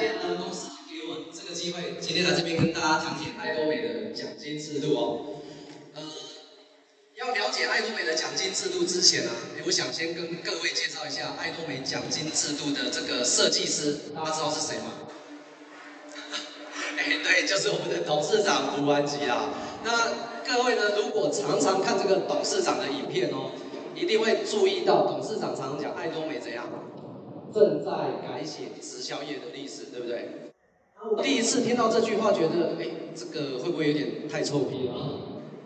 谢呃公司给我这个机会，今天来这边跟大家讲解爱多美的奖金制度哦。呃，要了解爱多美的奖金制度之前啊，我想先跟各位介绍一下爱多美奖金制度的这个设计师，大家知道是谁吗？哎，对，就是我们的董事长胡安吉啦。那各位呢，如果常常看这个董事长的影片哦，一定会注意到董事长常常讲爱多美怎样。正在改写直销业的历史，对不对？我第一次听到这句话，觉得，哎，这个会不会有点太臭屁了？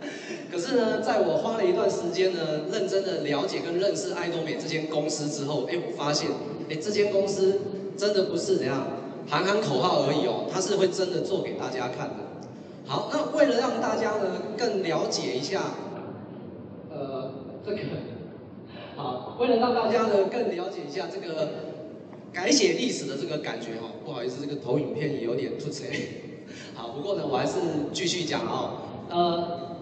可是呢，在我花了一段时间呢，认真的了解跟认识爱多美这间公司之后，哎，我发现，哎，这间公司真的不是怎样喊喊口号而已哦，它是会真的做给大家看的。好，那为了让大家呢更了解一下，呃，这个，好，为了让大家呢更了解一下这个。改写历史的这个感觉哈，不好意思，这个投影片也有点突兀。好，不过呢，我还是继续讲哦。呃，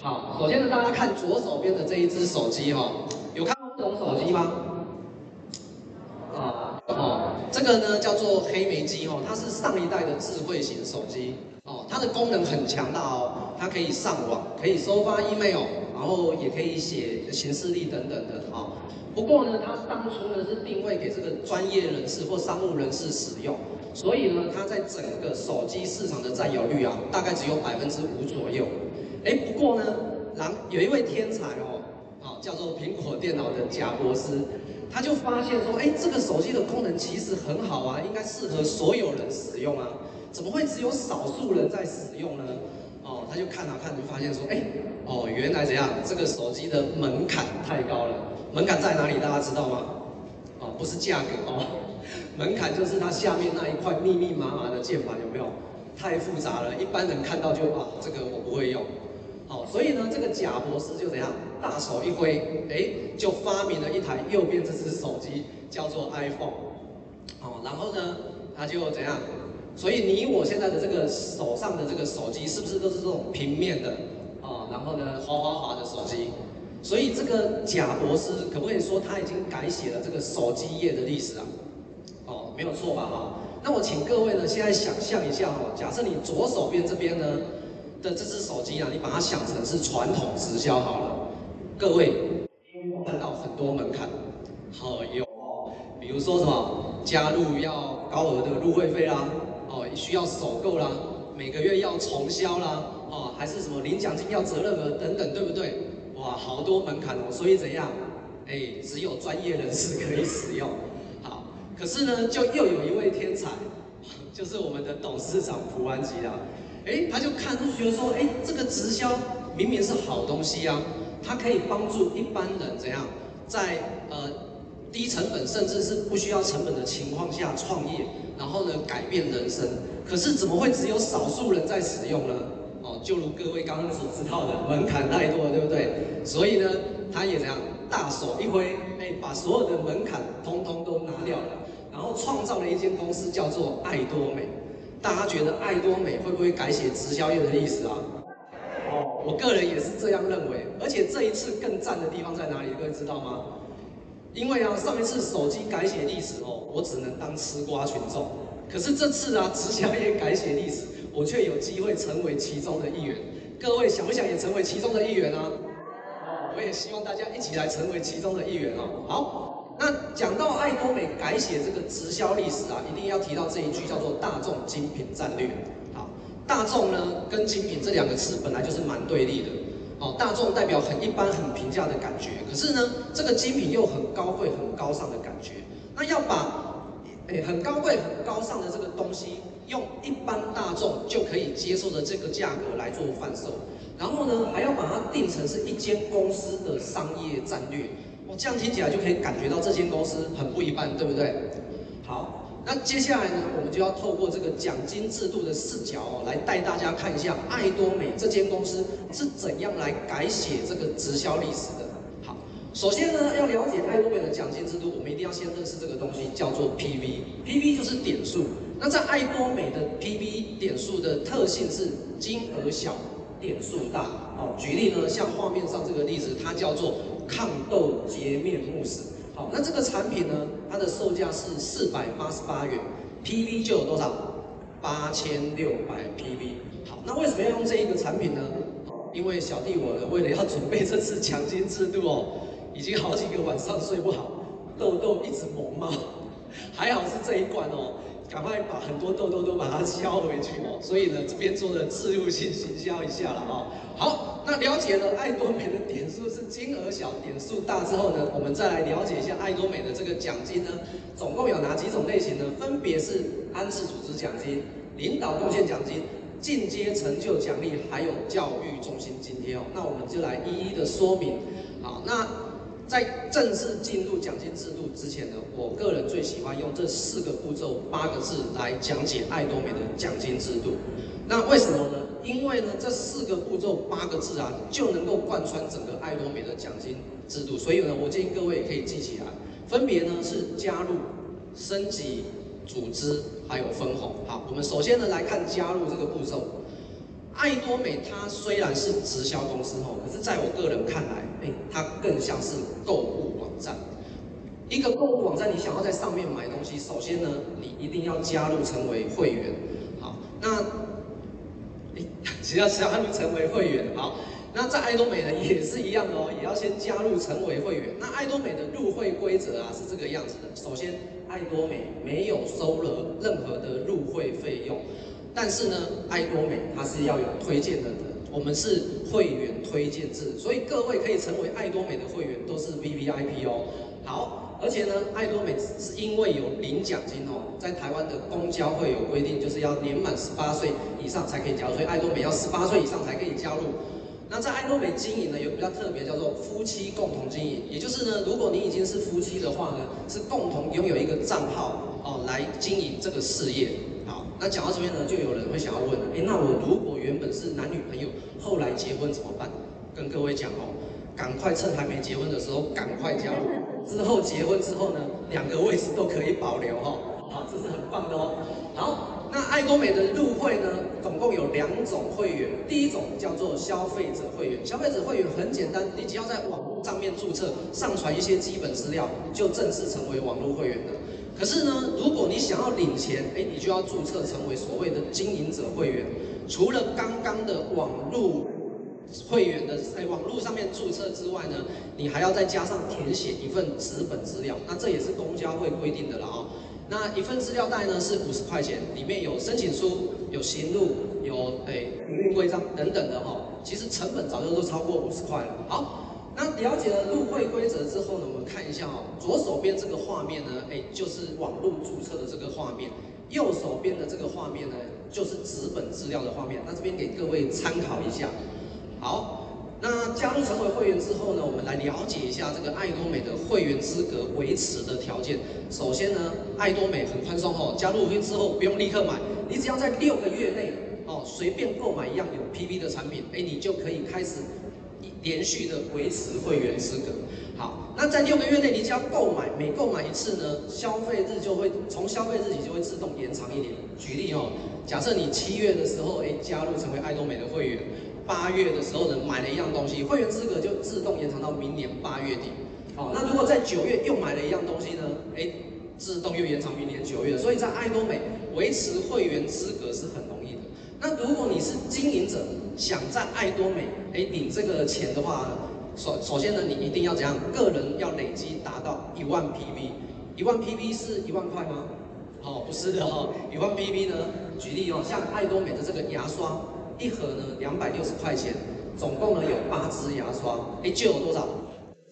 好，首先呢，大家看左手边的这一支手机哈，有看过这种手机吗？啊，哦，这个呢叫做黑莓机哦，它是上一代的智慧型手机哦，它的功能很强大哦，它可以上网，可以收发 email，然后也可以写行事历等等的啊。不过呢，它当初呢是定位给这个专业人士或商务人士使用，所以呢，它在整个手机市场的占有率啊，大概只有百分之五左右。哎，不过呢，然有一位天才哦，啊，叫做苹果电脑的贾伯斯，他就发现说，哎，这个手机的功能其实很好啊，应该适合所有人使用啊，怎么会只有少数人在使用呢？哦，他就看啊看，就发现说，哎，哦，原来怎样，这个手机的门槛太高了。门槛在哪里？大家知道吗？哦，不是价格哦，门槛就是它下面那一块密密麻麻的键盘，有没有？太复杂了，一般人看到就啊，这个我不会用。好，所以呢，这个贾博士就怎样，大手一挥，哎，就发明了一台右边这只手机，叫做 iPhone。哦，然后呢，他就怎样？所以你我现在的这个手上的这个手机，是不是都是这种平面的？哦，然后呢，滑滑滑的手机。所以这个贾博士可不可以说他已经改写了这个手机业的历史啊？哦，没有错吧？哈，那我请各位呢，现在想象一下哦，假设你左手边这边呢的这只手机啊，你把它想成是传统直销好了。各位看到很多门槛，好有哦，比如说什么加入要高额的入会费啦，哦，需要首购啦，每个月要重销啦，哦，还是什么领奖金要责任额等等，对不对？哇，好多门槛哦，所以怎样？哎，只有专业人士可以使用。好，可是呢，就又有一位天才，就是我们的董事长蒲安吉啦。哎，他就看，就觉得说，哎，这个直销明明是好东西啊，它可以帮助一般人怎样，在呃低成本甚至是不需要成本的情况下创业，然后呢改变人生。可是怎么会只有少数人在使用呢？就如各位刚刚所知道的，门槛太多了，对不对？所以呢，他也这样大手一挥，哎，把所有的门槛通通都拿掉了，然后创造了一间公司，叫做爱多美。大家觉得爱多美会不会改写直销业的历史啊？哦，我个人也是这样认为。而且这一次更赞的地方在哪里？各位知道吗？因为啊，上一次手机改写历史哦，我只能当吃瓜群众。可是这次啊，直销业改写历史。我却有机会成为其中的一员，各位想不想也成为其中的一员啊？我也希望大家一起来成为其中的一员哦。好，那讲到爱多美改写这个直销历史啊，一定要提到这一句叫做“大众精品战略”。好，大众呢跟精品这两个词本来就是蛮对立的。哦，大众代表很一般、很平价的感觉，可是呢，这个精品又很高贵、很高尚的感觉。那要把诶很高贵、很高尚的这个东西。用一般大众就可以接受的这个价格来做贩售，然后呢，还要把它定成是一间公司的商业战略，我这样听起来就可以感觉到这间公司很不一般，对不对？好，那接下来呢，我们就要透过这个奖金制度的视角哦，来带大家看一下爱多美这间公司是怎样来改写这个直销历史的。好，首先呢，要了解爱多美的奖金制度，我们一定要先认识这个东西，叫做 PV，PV 就是点数。那在爱多美的 PV 点数的特性是金额小，点数大。好，举例呢，像画面上这个例子，它叫做抗痘洁面慕斯。好，那这个产品呢，它的售价是四百八十八元，PV 就有多少？八千六百 PV。好，那为什么要用这一个产品呢？因为小弟我，为了要准备这次奖金制度哦，已经好几个晚上睡不好，痘痘一直萌冒，还好是这一罐哦。赶快把很多痘痘都把它消回去哦，所以呢，这边做的置入性行销一下了哦。好，那了解了爱多美的点数是金额小，点数大之后呢，我们再来了解一下爱多美的这个奖金呢，总共有哪几种类型呢？分别是安置组织奖金、领导贡献奖金、进阶成就奖励，还有教育中心津贴哦。那我们就来一一的说明。好，那。在正式进入奖金制度之前呢，我个人最喜欢用这四个步骤八个字来讲解爱多美的奖金制度。那为什么呢？因为呢，这四个步骤八个字啊，就能够贯穿整个爱多美的奖金制度。所以呢，我建议各位可以记起来，分别呢是加入、升级、组织还有分红。好，我们首先呢来看加入这个步骤。爱多美它虽然是直销公司吼，可是在我个人看来，哎，它更像是购物网站。一个购物网站，你想要在上面买东西，首先呢，你一定要加入成为会员。好，那，哎，只要加入成为会员，好，那在爱多美呢也是一样哦，也要先加入成为会员。那爱多美的入会规则啊是这个样子的，首先，爱多美没有收了任何的入会费用。但是呢，爱多美它是要有推荐的，我们是会员推荐制，所以各位可以成为爱多美的会员都是 VVIP 哦。好，而且呢，爱多美是因为有领奖金哦，在台湾的公交会有规定，就是要年满十八岁以上才可以加入，所以爱多美要十八岁以上才可以加入。那在爱多美经营呢，有比较特别，叫做夫妻共同经营，也就是呢，如果你已经是夫妻的话呢，是共同拥有一个账号哦，来经营这个事业。那讲到这边呢，就有人会想要问了，哎，那我如果原本是男女朋友，后来结婚怎么办？跟各位讲哦，赶快趁还没结婚的时候赶快加入，之后结婚之后呢，两个位置都可以保留哈，好，这是很棒的哦。好，那爱多美的入会呢，总共有两种会员，第一种叫做消费者会员，消费者会员很简单，你只要在网络上面注册，上传一些基本资料，就正式成为网络会员的。可是呢，如果你想要领钱，哎，你就要注册成为所谓的经营者会员。除了刚刚的网络会员的在网络上面注册之外呢，你还要再加上填写一份纸本资料。那这也是公交会规定的了啊。那一份资料袋呢是五十块钱，里面有申请书、有行录、有哎营运规章等等的哈。其实成本早就都超过五十块了。好。那了解了入会规则之后呢，我们看一下哦，左手边这个画面呢，哎，就是网络注册的这个画面；右手边的这个画面呢，就是纸本资料的画面。那这边给各位参考一下。好，那加入成为会员之后呢，我们来了解一下这个爱多美的会员资格维持的条件。首先呢，爱多美很宽松哦，加入会之后不用立刻买，你只要在六个月内哦，随便购买一样有 PV 的产品，哎，你就可以开始。连续的维持会员资格，好，那在六个月内，你只要购买，每购买一次呢，消费日就会从消费日起就会自动延长一年。举例哦，假设你七月的时候，哎，加入成为爱多美的会员，八月的时候呢，买了一样东西，会员资格就自动延长到明年八月底。好，那如果在九月又买了一样东西呢，哎，自动又延长明年九月。所以在爱多美维持会员资格是很容易的。那如果你是经营者，想在爱多美哎领这个钱的话，首首先呢，你一定要怎样？个人要累积达到一万 PV，一万 PV 是一万块吗？哦，不是的哦，一万 PV 呢，举例哦，像爱多美的这个牙刷，一盒呢两百六十块钱，总共呢有八支牙刷，哎，就有多少？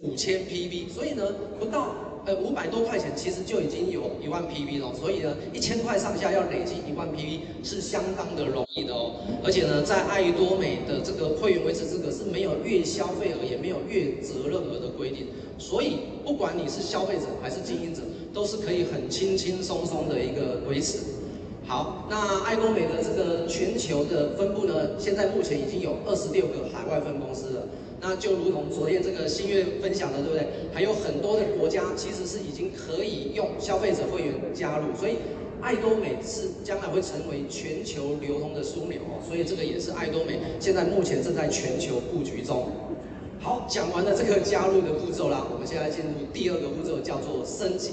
五千 PV，所以呢不到。呃，五百多块钱其实就已经有一万 PV 了，所以呢，一千块上下要累积一万 PV 是相当的容易的哦。而且呢，在爱多美的这个会员维持资格是没有月消费额，也没有月责任额的规定，所以不管你是消费者还是经营者，都是可以很轻轻松松的一个维持。好，那爱多美的这个全球的分布呢，现在目前已经有二十六个海外分公司了。那就如同昨天这个新月分享的，对不对？还有很多的国家其实是已经可以用消费者会员加入，所以爱多美是将来会成为全球流通的枢纽哦。所以这个也是爱多美现在目前正在全球布局中。好，讲完了这个加入的步骤啦，我们现在进入第二个步骤，叫做升级。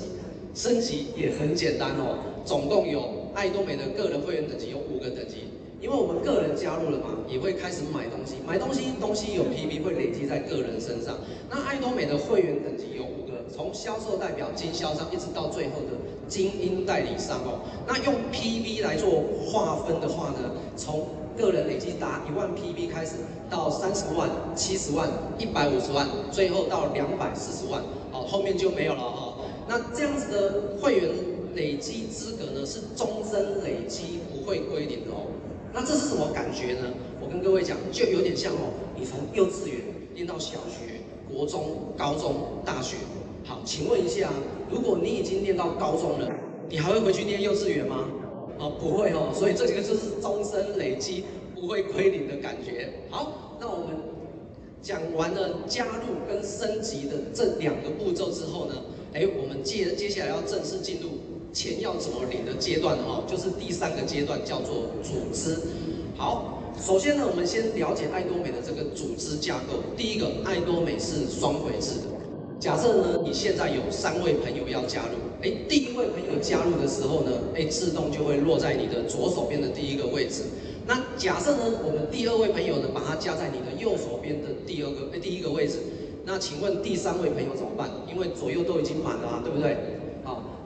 升级也很简单哦，总共有爱多美的个人会员等级有五个等级。因为我们个人加入了嘛，也会开始买东西，买东西东西有 PV 会累积在个人身上。那爱多美的会员等级有五个，从销售代表、经销商一直到最后的精英代理商哦。那用 PV 来做划分的话呢，从个人累积达一万 PV 开始，到三十万、七十万、一百五十万，最后到两百四十万，哦，后面就没有了哈。那这样子的会员累积资格呢，是终身累积，不会归零的哦。那这是什么感觉呢？我跟各位讲，就有点像哦，你从幼稚园念到小学、国中、高中、大学。好，请问一下，如果你已经念到高中了，你还会回去念幼稚园吗？哦，不会哦。所以这几个就是终身累积不会归零的感觉。好，那我们讲完了加入跟升级的这两个步骤之后呢，哎，我们接接下来要正式进入。钱要怎么领的阶段哈，就是第三个阶段，叫做组织。好，首先呢，我们先了解爱多美的这个组织架构。第一个，爱多美是双轨制的。假设呢，你现在有三位朋友要加入，哎，第一位朋友加入的时候呢，哎，自动就会落在你的左手边的第一个位置。那假设呢，我们第二位朋友呢，把它加在你的右手边的第二个，哎，第一个位置。那请问第三位朋友怎么办？因为左右都已经满了，对不对？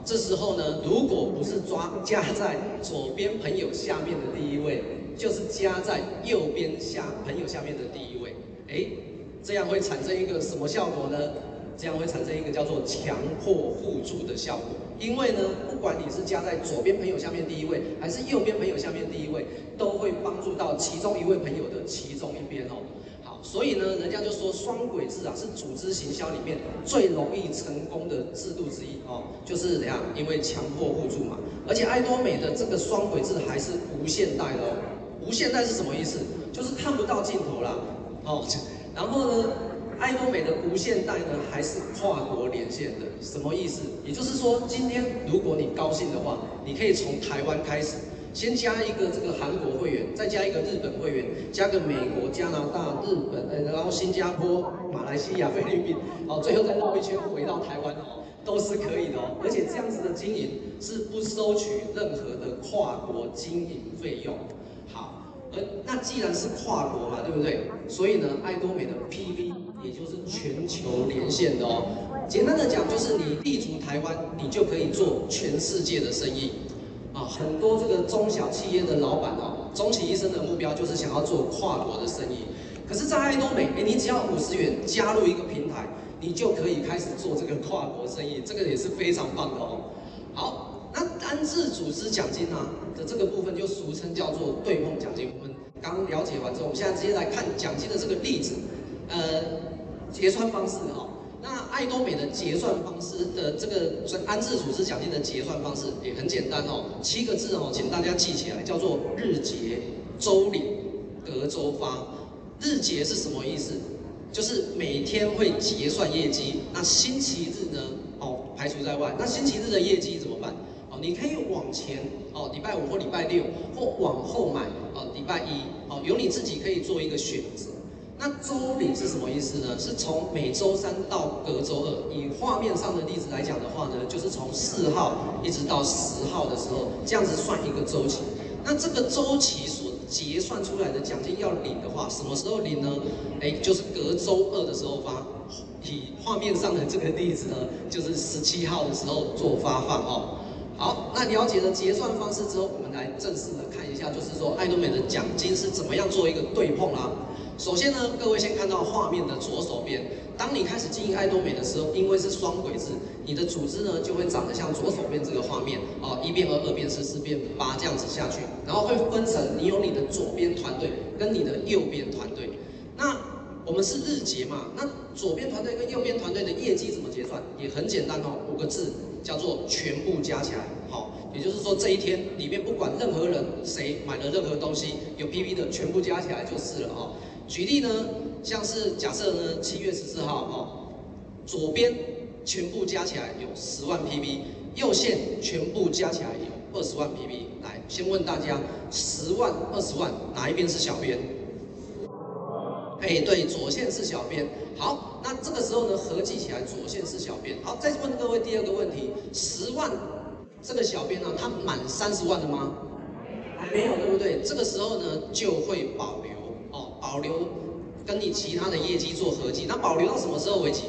这时候呢，如果不是抓加在左边朋友下面的第一位，就是加在右边下朋友下面的第一位，哎，这样会产生一个什么效果呢？这样会产生一个叫做强迫互助的效果。因为呢，不管你是加在左边朋友下面第一位，还是右边朋友下面第一位，都会帮助到其中一位朋友的其中一边哦。所以呢，人家就说双轨制啊是组织行销里面最容易成功的制度之一哦，就是怎样？因为强迫互助嘛。而且爱多美的这个双轨制还是无限代的哦。无限代是什么意思？就是看不到尽头啦哦。然后呢，爱多美的无限代呢还是跨国连线的，什么意思？也就是说，今天如果你高兴的话，你可以从台湾开始。先加一个这个韩国会员，再加一个日本会员，加个美国、加拿大、日本，呃，然后新加坡、马来西亚、菲律宾，好，最后再绕一圈回到台湾哦，都是可以的哦。而且这样子的经营是不收取任何的跨国经营费用。好，呃，那既然是跨国嘛，对不对？所以呢，爱多美的 PV 也就是全球连线的哦。简单的讲，就是你立足台湾，你就可以做全世界的生意。啊，很多这个中小企业的老板哦，终其一生的目标就是想要做跨国的生意。可是，在爱多美，哎，你只要五十元加入一个平台，你就可以开始做这个跨国生意，这个也是非常棒的哦。好，那单次组织奖金呢的这个部分，就俗称叫做对碰奖金。我们刚了解完之后，我们现在直接来看奖金的这个例子，呃，结算方式哈。那爱多美的结算方式的这个安置组织奖金的结算方式也很简单哦，七个字哦，请大家记起来，叫做日结、周领、隔周发。日结是什么意思？就是每天会结算业绩。那星期日呢？哦，排除在外。那星期日的业绩怎么办？哦，你可以往前哦，礼拜五或礼拜六，或往后买哦，礼拜一哦，由你自己可以做一个选择。那周领是什么意思呢？是从每周三到隔周二。以画面上的例子来讲的话呢，就是从四号一直到十号的时候，这样子算一个周期。那这个周期所结算出来的奖金要领的话，什么时候领呢？哎，就是隔周二的时候发。以画面上的这个例子呢，就是十七号的时候做发放哦。好，那了解了结算方式之后，我们来正式的看一下，就是说爱多美的奖金是怎么样做一个对碰啦。首先呢，各位先看到画面的左手边，当你开始经营爱多美的时候，因为是双轨制，你的组织呢就会长得像左手边这个画面，哦，一变二，二变四，四变八这样子下去，然后会分成你有你的左边团队跟你的右边团队。那我们是日结嘛，那左边团队跟右边团队的业绩怎么结算？也很简单哦，五个字叫做全部加起来，好，也就是说这一天里面不管任何人谁买了任何东西有 PV 的，全部加起来就是了哦。举例呢，像是假设呢，七月十四号哦，左边全部加起来有十万 PB，右线全部加起来有二十万 PB。来，先问大家，十万、二十万哪一边是小编？哎，对，左线是小编。好，那这个时候呢，合计起来左线是小编。好，再问各位第二个问题：十万这个小编呢，他满三十万了吗？还没有，对不对？这个时候呢，就会保留，保留跟你其他的业绩做合计。那保留到什么时候为止？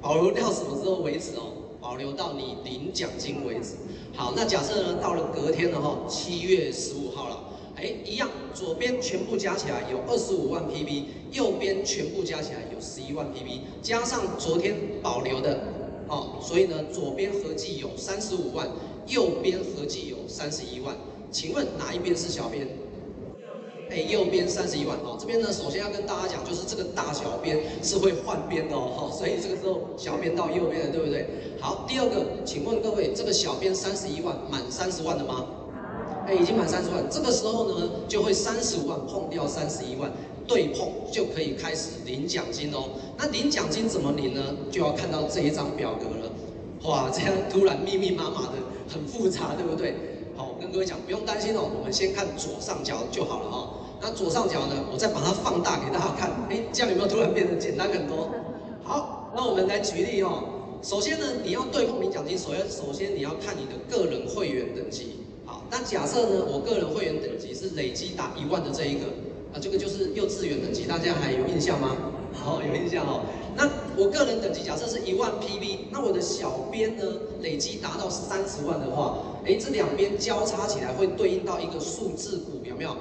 保留到什么时候为止哦？保留到你领奖金为止。好，那假设呢，到了隔天了哈，七月十五号了。哎，一样，左边全部加起来有二十五万 PB，右边全部加起来有十一万 PB，加上昨天保留的，哦，所以呢，左边合计有三十五万，右边合计有三十一万。请问哪一边是小编？哎，右边三十一万。哦，这边呢，首先要跟大家讲，就是这个大小边是会换边的哦，所以这个时候小边到右边了，对不对？好，第二个，请问各位，这个小编三十一万满三十万了吗？哎，已经满三十万，这个时候呢，就会三十五万碰掉三十一万，对碰就可以开始领奖金哦。那领奖金怎么领呢？就要看到这一张表格了。哇，这样突然密密麻麻的，很复杂，对不对？好，我跟各位讲，不用担心哦，我们先看左上角就好了哦。那左上角呢，我再把它放大给大家看。哎，这样有没有突然变得简单很多？好，那我们来举例哦。首先呢，你要对碰领奖金，首先首先你要看你的个人会员等级。好那假设呢，我个人会员等级是累积达一万的这一个，啊，这个就是幼稚园等级，大家还有印象吗？好，有印象哦。那我个人等级假设是一万 PV，那我的小编呢，累积达到三十万的话，哎，这两边交叉起来会对应到一个数字股，有没有？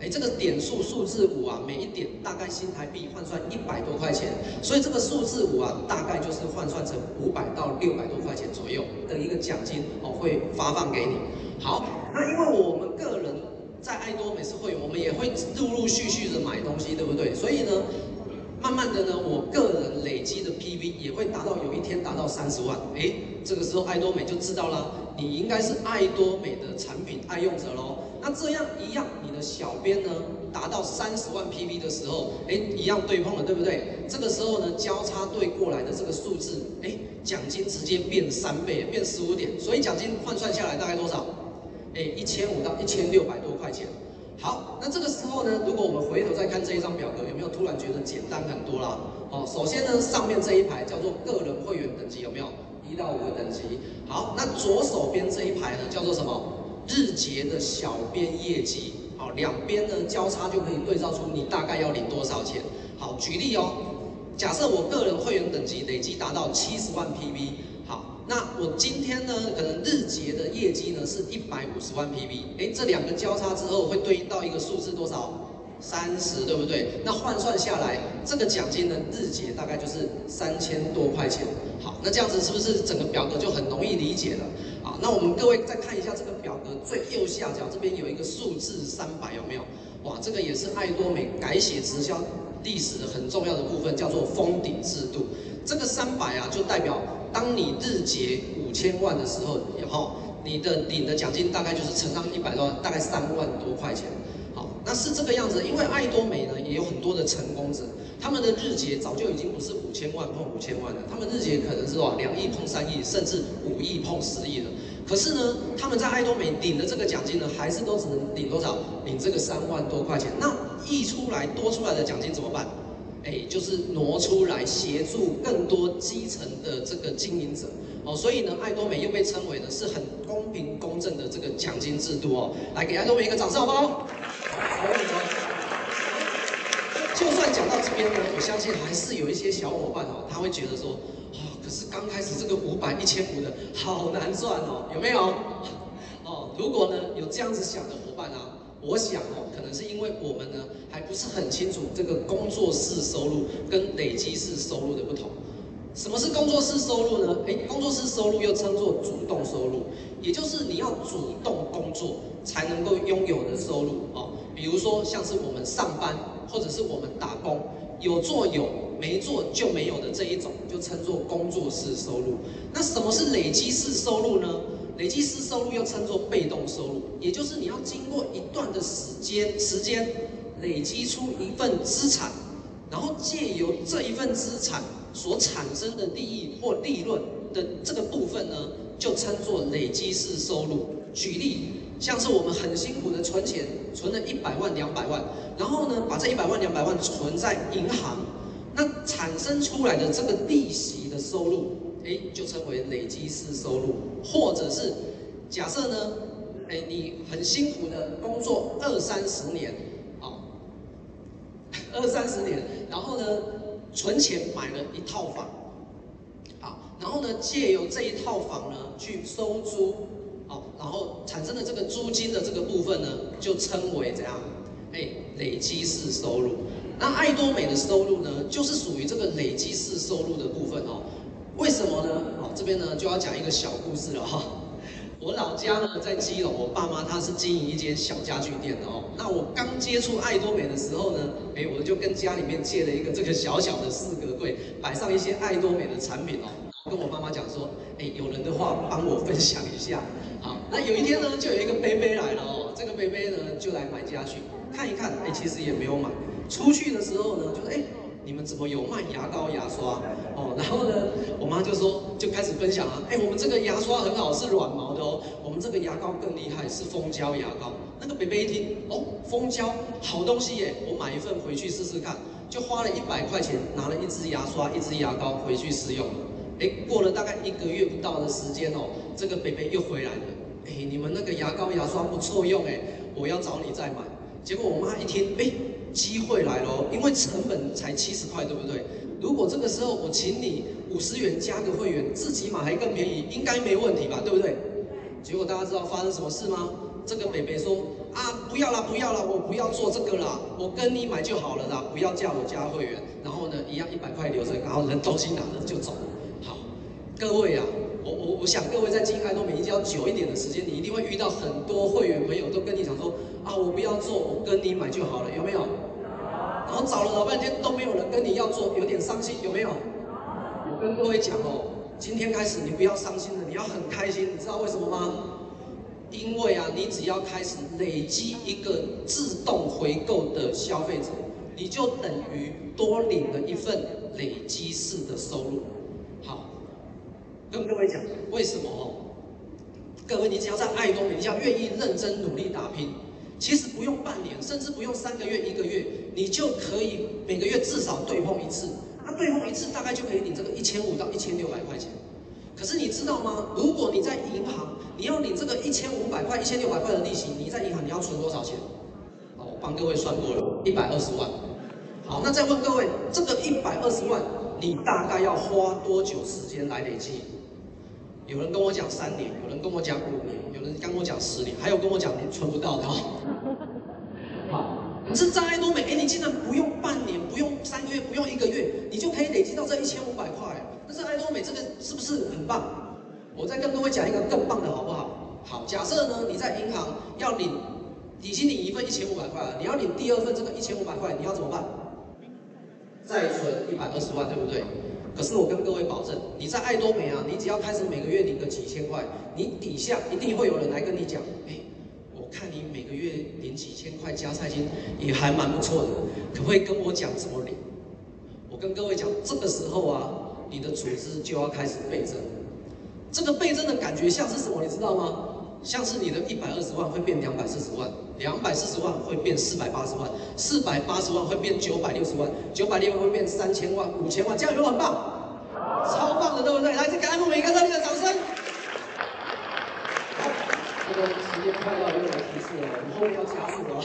哎，这个点数数字五啊，每一点大概新台币换算一百多块钱，所以这个数字五啊，大概就是换算成五百到六百多块钱左右的一个奖金哦，会发放给你。好。那因为我们个人在爱多美是会员，我们也会陆陆续续的买东西，对不对？所以呢，慢慢的呢，我个人累积的 PV 也会达到有一天达到三十万。哎，这个时候爱多美就知道了，你应该是爱多美的产品爱用者喽。那这样一样，你小编呢达到三十万 PV 的时候，哎，一样对碰了，对不对？这个时候呢，交叉对过来的这个数字，哎，奖金直接变三倍，变十五点，所以奖金换算下来大概多少？哎，一千五到一千六百多块钱。好，那这个时候呢，如果我们回头再看这一张表格，有没有突然觉得简单很多啦？哦，首先呢，上面这一排叫做个人会员等级，有没有？一到五个等级。好，那左手边这一排呢，叫做什么？日结的小编业绩。好，两边呢交叉就可以对照出你大概要领多少钱。好，举例哦，假设我个人会员等级累计达到七十万 PV 好。那我今天呢，可能日结的业绩呢是一百五十万 PV，哎，这两个交叉之后会对应到一个数字多少？三十，对不对？那换算下来，这个奖金呢，日结大概就是三千多块钱。好，那这样子是不是整个表格就很容易理解了？好，那我们各位再看一下这个表格最右下角这边有一个数字三百，有没有？哇，这个也是爱多美改写直销历史的很重要的部分，叫做封顶制度。这个三百啊，就代表。当你日结五千万的时候，然后你的领的奖金大概就是乘上一百多万，大概三万多块钱。好，那是这个样子，因为爱多美呢也有很多的成功者，他们的日结早就已经不是五千万碰五千万了，他们日结可能是多少两亿碰三亿，甚至五亿碰十亿了。可是呢，他们在爱多美领的这个奖金呢，还是都只能领多少？领这个三万多块钱。那溢出来多出来的奖金怎么办？哎，就是挪出来协助更多基层的这个经营者哦，所以呢，爱多美又被称为呢是很公平公正的这个奖金制度哦。来给爱多美一个掌声好不好？好，就算讲到这边呢，我相信还是有一些小伙伴哦，他会觉得说，啊，可是刚开始这个五百、一千五的好难赚哦，有没有？哦，如果呢有这样子想的伙伴啊。我想哦，可能是因为我们呢还不是很清楚这个工作室收入跟累积式收入的不同。什么是工作室收入呢？诶，工作室收入又称作主动收入，也就是你要主动工作才能够拥有的收入哦。比如说像是我们上班或者是我们打工，有做有，没做就没有的这一种，就称作工作室收入。那什么是累积式收入呢？累积式收入又称作被动收入，也就是你要经过一段的时间，时间累积出一份资产，然后借由这一份资产所产生的利益或利润的这个部分呢，就称作累积式收入。举例，像是我们很辛苦的存钱，存了一百万、两百万，然后呢，把这一百万、两百万存在银行，那产生出来的这个利息的收入，哎，就称为累积式收入，或者是假设呢，哎，你很辛苦的工作二三十年，啊，二三十年，然后呢，存钱买了一套房，好，然后呢，借由这一套房呢去收租。好，然后产生的这个租金的这个部分呢，就称为怎样？哎，累积式收入。那爱多美的收入呢，就是属于这个累积式收入的部分哦。为什么呢？好，这边呢就要讲一个小故事了哈。我老家呢在基隆，我爸妈他是经营一间小家具店的哦。那我刚接触爱多美的时候呢，哎，我就跟家里面借了一个这个小小的四格柜，摆上一些爱多美的产品哦。跟我妈妈讲说，哎，有人的话帮我分享一下。好，那有一天呢，就有一个杯杯来了哦，这个杯杯呢就来买家具，看一看，哎，其实也没有买。出去的时候呢，就说，哎，你们怎么有卖牙膏、牙刷？哦，然后呢，我妈就说，就开始分享啊，哎，我们这个牙刷很好，是软毛的哦，我们这个牙膏更厉害，是蜂胶牙膏。那个北北一听，哦，蜂胶，好东西耶，我买一份回去试试看，就花了一百块钱，拿了一支牙刷、一支牙膏回去试用。哎，过了大概一个月不到的时间哦，这个北北又回来了。哎，你们那个牙膏牙刷不错用哎，我要找你再买。结果我妈一听，哎，机会来了，因为成本才七十块，对不对？如果这个时候我请你五十元加个会员，自己买还更便宜，应该没问题吧，对不对？结果大家知道发生什么事吗？这个伯伯说啊，不要啦，不要啦，我不要做这个啦，我跟你买就好了啦，不要叫我加会员。然后呢，一样一百块留着，然后人东西拿着就走。好各位啊，我我我想各位在经营爱多美比较久一点的时间，你一定会遇到很多会员朋友都跟你讲说啊，我不要做，我跟你买就好了，有没有？然后找了老半天都没有人跟你要做，有点伤心，有没有？我跟各位讲哦，今天开始你不要伤心了，你要很开心，你知道为什么吗？因为啊，你只要开始累积一个自动回购的消费者，你就等于多领了一份累积式的收入。好。跟各位讲，为什么哦？各位，你只要在爱多美，你要愿意认真努力打拼，其实不用半年，甚至不用三个月、一个月，你就可以每个月至少对碰一次。那对碰一次，大概就可以领这个一千五到一千六百块钱。可是你知道吗？如果你在银行，你要领这个一千五百块、一千六百块的利息，你在银行你要存多少钱？好，我帮各位算过了，一百二十万。好，那再问各位，这个一百二十万，你大概要花多久时间来累积？有人跟我讲三年，有人跟我讲五年，有人跟我讲十年，还有跟我讲你存不到的哦。好，可是在爱多美，哎，你竟然不用半年，不用三个月，不用一个月，你就可以累积到这一千五百块。但是爱多美这个是不是很棒？我再跟各位讲一个更棒的好不好？好，假设呢你在银行要领已经领一份一千五百块，你要领第二份这个一千五百块，你要怎么办？再存一百二十万，对不对？可是我跟各位保证，你在爱多美啊，你只要开始每个月领个几千块，你底下一定会有人来跟你讲，哎，我看你每个月领几千块加菜金也还蛮不错的，可不可以跟我讲怎么领？我跟各位讲，这个时候啊，你的组织就要开始倍增。这个倍增的感觉像是什么？你知道吗？像是你的一百二十万会变两百四十万，两百四十万会变四百八十万，四百八十万会变九百六十万，九百六十万会变三千万、五千万，这样有没有很棒？超棒的，对不对？来，再给爱多美一个热烈的掌声。好，这个时间快到，有点提示了，我们后面要加速了。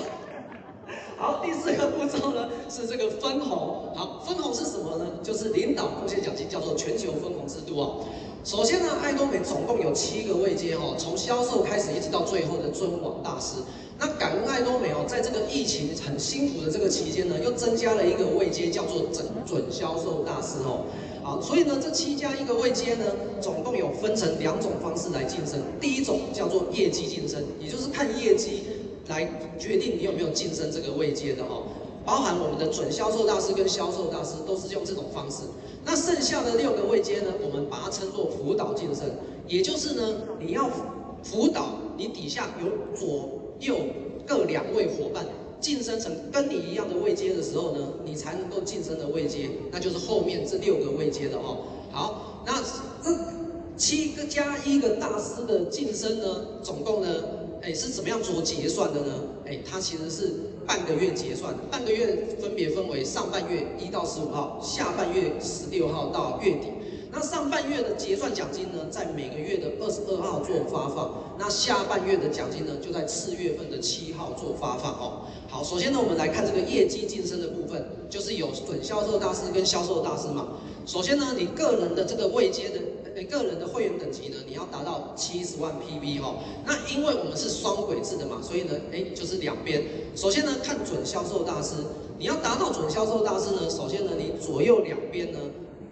好，第四个步骤呢是这个分红。好，分红是什么呢？就是领导贡献奖金，叫做全球分红制度哦。首先呢，爱多美总共有七个位阶哦，从销售开始一直到最后的尊王大师。那感恩爱多美哦，在这个疫情很辛苦的这个期间呢，又增加了一个位阶，叫做准准销售大师哦。好，所以呢，这七加一个位阶呢，总共有分成两种方式来晋升。第一种叫做业绩晋升，也就是看业绩来决定你有没有晋升这个位阶的哦。包含我们的准销售大师跟销售大师都是用这种方式。那剩下的六个位阶呢，我们把它称作辅导晋升，也就是呢，你要辅导你底下有左右各两位伙伴晋升成跟你一样的位阶的时候呢，你才能够晋升的位阶，那就是后面这六个位阶的哦。好，那这七个加一个大师的晋升呢，总共呢，哎，是怎么样做结算的呢？哎，它其实是半个月结算，半个月分别分为上半月一到十五号，下半月十六号到月底。那上半月的结算奖金呢，在每个月的二十二号做发放。那下半月的奖金呢，就在次月份的七号做发放哦。好，首先呢，我们来看这个业绩晋升的部分，就是有准销售大师跟销售大师嘛。首先呢，你个人的这个未接的，个人的会员等级呢，你要达到七十万 PV 哈。那因为我们是双轨制的嘛，所以呢，哎，就是两边。首先呢，看准销售大师，你要达到准销售大师呢，首先呢，你左右两边呢。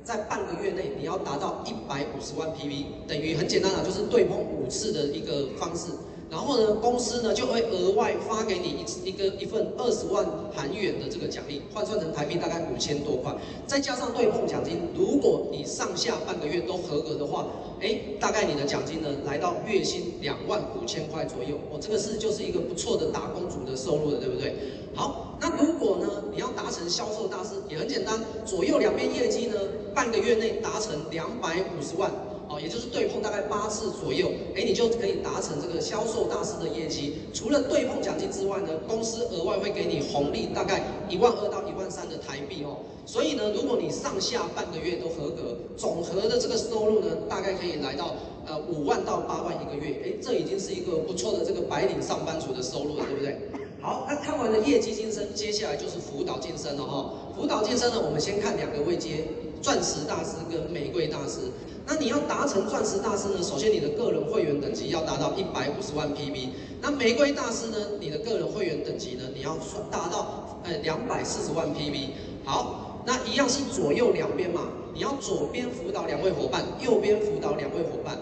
在半个月内，你要达到一百五十万 PV，等于很简单啊，就是对碰五次的一个方式。然后呢，公司呢就会额外发给你一一个一份二十万韩元的这个奖励，换算成台币大概五千多块，再加上对碰奖金，如果你上下半个月都合格的话，哎，大概你的奖金呢来到月薪两万五千块左右，哦，这个是就是一个不错的打工族的收入了，对不对？好，那如果呢你要达成销售大师，也很简单，左右两边业绩呢半个月内达成两百五十万。哦，也就是对碰大概八次左右，哎，你就可以达成这个销售大师的业绩。除了对碰奖金之外呢，公司额外会给你红利，大概一万二到一万三的台币哦。所以呢，如果你上下半个月都合格，总和的这个收入呢，大概可以来到呃五万到八万一个月。哎，这已经是一个不错的这个白领上班族的收入了，对不对？好，那看完了业绩晋升，接下来就是辅导晋升了哈。辅导晋升呢，我们先看两个位阶：钻石大师跟玫瑰大师。那你要达成钻石大师呢，首先你的个人会员等级要达到一百五十万 PV。那玫瑰大师呢，你的个人会员等级呢，你要达到呃两百四十万 PV。好，那一样是左右两边嘛，你要左边辅导两位伙伴，右边辅导两位伙伴。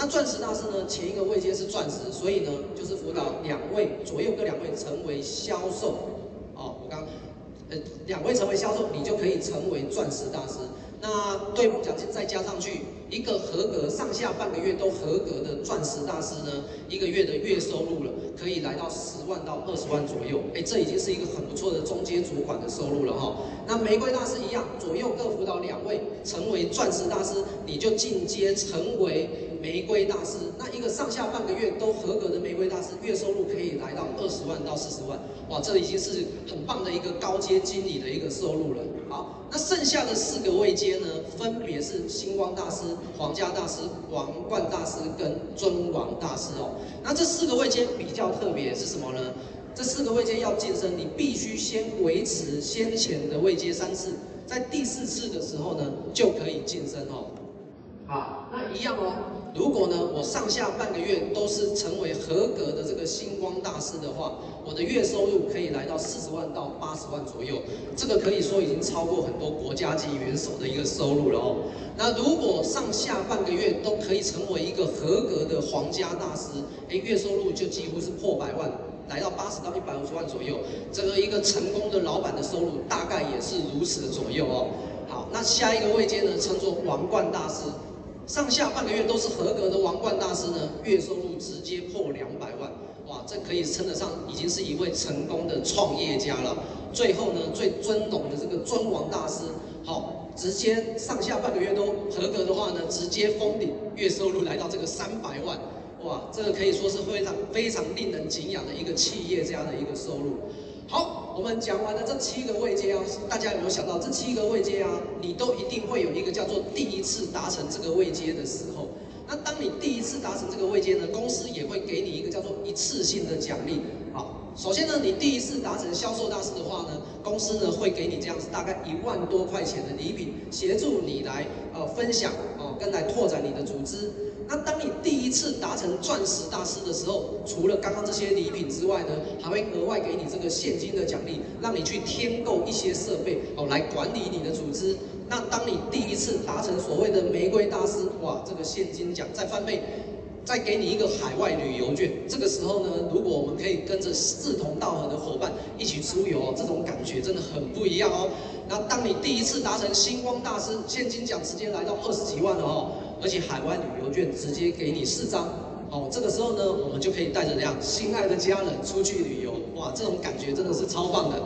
那钻石大师呢，前一个位阶是钻石，所以呢就是辅导两位左右各两位成为销售。哦，我刚呃两位成为销售，你就可以成为钻石大师。那对碰奖金再加上去，一个合格上下半个月都合格的钻石大师呢，一个月的月收入了，可以来到十万到二十万左右。哎，这已经是一个很不错的中阶主管的收入了哈。那玫瑰大师一样，左右各辅导两位，成为钻石大师，你就进阶成为玫瑰大师。那一个上下半个月都合格的玫瑰大师，月收入可以来到二十万到四十万。哇，这已经是很棒的一个高阶经理的一个收入了。好，那剩下的四个位阶呢，分别是星光大师、皇家大师、王冠大师跟尊王大师哦。那这四个位阶比较特别是什么呢？这四个位阶要晋升，你必须先维持先前的位阶三次，在第四次的时候呢，就可以晋升哦。好，那一样哦。如果呢，我上下半个月都是成为合格的这个星光大师的话，我的月收入可以来到四十万到八十万左右，这个可以说已经超过很多国家级元首的一个收入了哦。那如果上下半个月都可以成为一个合格的皇家大师，哎，月收入就几乎是破百万，来到八十到一百五十万左右。这个一个成功的老板的收入大概也是如此的左右哦。好，那下一个位阶呢，称作王冠大师。上下半个月都是合格的王冠大师呢，月收入直接破两百万，哇，这可以称得上已经是一位成功的创业家了。最后呢，最尊荣的这个尊王大师，好，直接上下半个月都合格的话呢，直接封顶，月收入来到这个三百万，哇，这个可以说是非常非常令人敬仰的一个企业家的一个收入。好，我们讲完了这七个位阶啊，大家有没有想到这七个位阶啊，你都一定会有一个叫做第一次达成这个位阶的时候。那当你第一次达成这个位阶呢，公司也会给你一个叫做一次性的奖励。好，首先呢，你第一次达成销售大师的话呢，公司呢会给你这样子大概一万多块钱的礼品，协助你来呃分享哦，跟来拓展你的组织。那当你第一次达成钻石大师的时候，除了刚刚这些礼品之外呢，还会额外给你这个现金的奖励，让你去添购一些设备哦，来管理你的组织。那当你第一次达成所谓的玫瑰大师，哇，这个现金奖再翻倍，再给你一个海外旅游券。这个时候呢，如果我们可以跟着志同道合的伙伴一起出游哦，这种感觉真的很不一样哦。那当你第一次达成星光大师，现金奖直接来到二十几万了哦。而且海外旅游券直接给你四张，哦，这个时候呢，我们就可以带着这样心爱的家人出去旅游，哇，这种感觉真的是超棒的。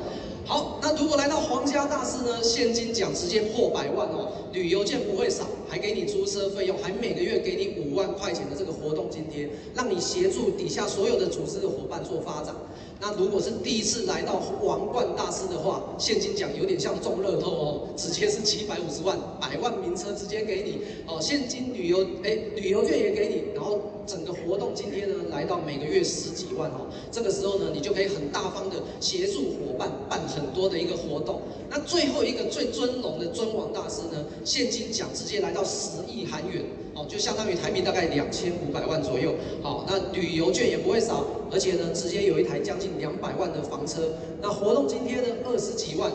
好，那如果来到皇家大师呢，现金奖直接破百万哦，旅游券不会少，还给你租车费用，还每个月给你五万块钱的这个活动津贴，让你协助底下所有的组织的伙伴做发展。那如果是第一次来到王冠大师的话，现金奖有点像中乐透哦，直接是七百五十万，百万名车直接给你哦，现金旅游哎，旅游券也给你，然后整个活动津贴呢，来到每个月十几万哦，这个时候呢，你就可以很大方的协助伙伴办很多的一个活动。那最后一个最尊荣的尊王大师呢，现金奖直接来到十亿韩元哦，就相当于台币大概两千五百万左右。好，那旅游券也不会少，而且呢，直接有一台将近两百万的房车。那活动津贴呢，二十几万。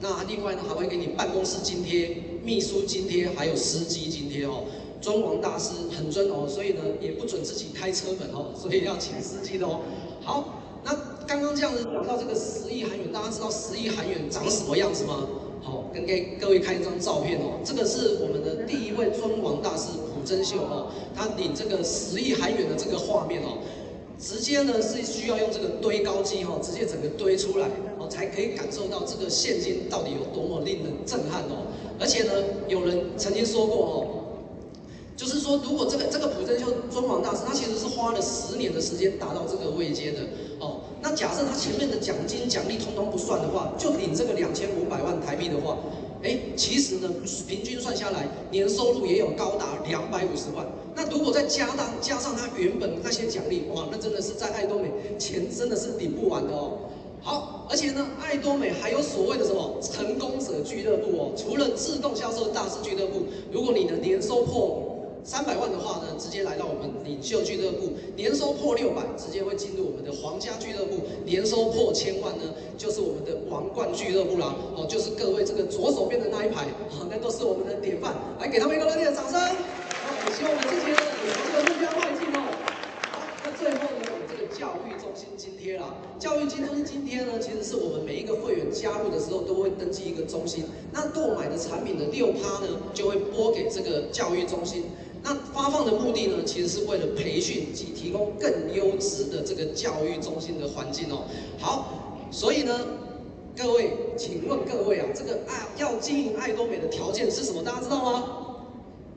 那另外呢，还会给你办公室津贴、秘书津贴，还有司机津贴哦。尊王大师很尊哦，所以呢，也不准自己开车门哦，所以要请司机的哦。好。那刚刚这样子讲到这个十亿韩元，大家知道十亿韩元长什么样子吗？好，跟给各位看一张照片哦。这个是我们的第一位尊王大师朴真秀哦，他领这个十亿韩元的这个画面哦，直接呢是需要用这个堆高机哦，直接整个堆出来哦，才可以感受到这个现金到底有多么令人震撼哦。而且呢，有人曾经说过哦。就是说，如果这个这个朴真秀尊王大师，他其实是花了十年的时间达到这个位阶的。那假设他前面的奖金奖励通通不算的话，就领这个两千五百万台币的话，哎，其实呢，平均算下来，年收入也有高达两百五十万。那如果再加上加上他原本那些奖励，哇，那真的是在爱多美钱真的是领不完的哦。好，而且呢，爱多美还有所谓的什么成功者俱乐部哦，除了自动销售大师俱乐部，如果你的年收破三百万的话呢，直接来到我们领袖俱乐部，年收破六百，直接会进入我们的皇家俱乐部，年收破千万呢，就是我们的王冠俱乐部啦。哦，就是各位这个左手边的那一排，哦，那都是我们的典范，来给他们一个热烈的掌声。好，也希望我们这些人有这个目标迈进哦。好，那最后呢，我们这个教育中心津贴啦，教育金中心津贴呢，其实是我们每一个会员加入的时候都会登记一个中心，那购买的产品的六趴呢，就会拨给这个教育中心。那发放的目的呢，其实是为了培训及提供更优质的这个教育中心的环境哦。好，所以呢，各位，请问各位啊，这个爱要经营爱多美的条件是什么？大家知道吗？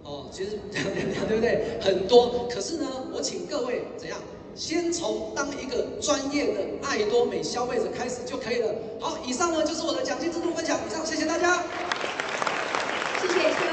哦，其实，对不对？很多。可是呢，我请各位怎样？先从当一个专业的爱多美消费者开始就可以了。好，以上呢就是我的奖金制度分享。以上谢谢大家，谢谢。